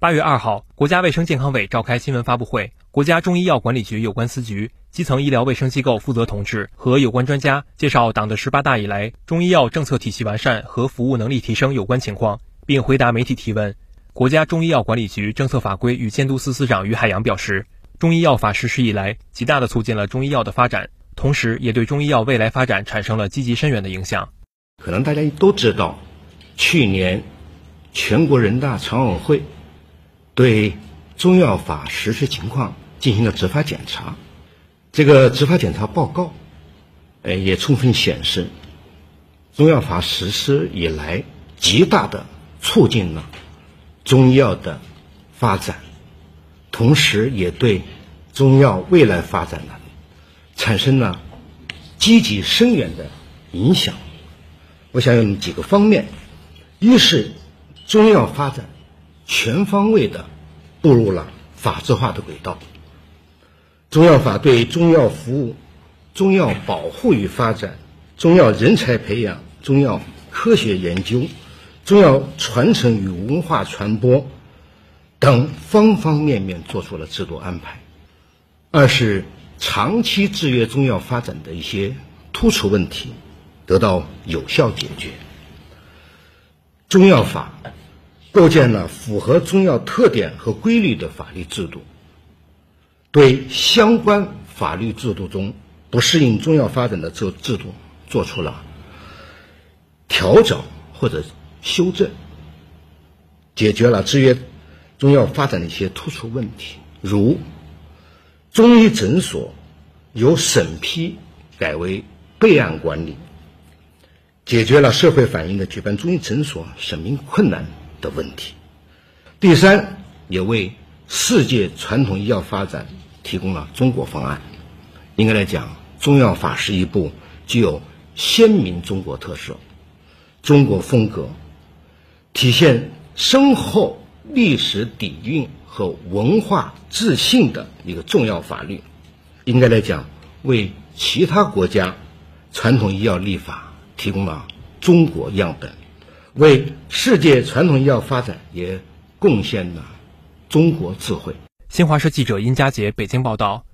八月二号，国家卫生健康委召开新闻发布会，国家中医药管理局有关司局、基层医疗卫生机构负责同志和有关专家介绍党的十八大以来中医药政策体系完善和服务能力提升有关情况，并回答媒体提问。国家中医药管理局政策法规与监督司司长于海洋表示，中医药法实施以来，极大地促进了中医药的发展，同时也对中医药未来发展产生了积极深远的影响。可能大家都知道，去年全国人大常委会。对中药法实施情况进行了执法检查，这个执法检查报告，呃，也充分显示，中药法实施以来，极大的促进了中药的发展，同时也对中药未来发展呢，产生了积极深远的影响。我想有几个方面，一是中药发展。全方位的步入了法治化的轨道。中药法对中药服务、中药保护与发展、中药人才培养、中药科学研究、中药传承与文化传播等方方面面做出了制度安排。二是长期制约中药发展的一些突出问题得到有效解决。中药法。构建了符合中药特点和规律的法律制度，对相关法律制度中不适应中药发展的这制度做出了调整或者修正，解决了制约中药发展的一些突出问题，如中医诊所由审批改为备案管理，解决了社会反映的举办中医诊所审批困难。的问题。第三，也为世界传统医药发展提供了中国方案。应该来讲，中药法是一部具有鲜明中国特色、中国风格、体现深厚历史底蕴和文化自信的一个重要法律。应该来讲，为其他国家传统医药立法提供了中国样本。为世界传统医药发展也贡献了中国智慧。新华社记者殷佳杰北京报道。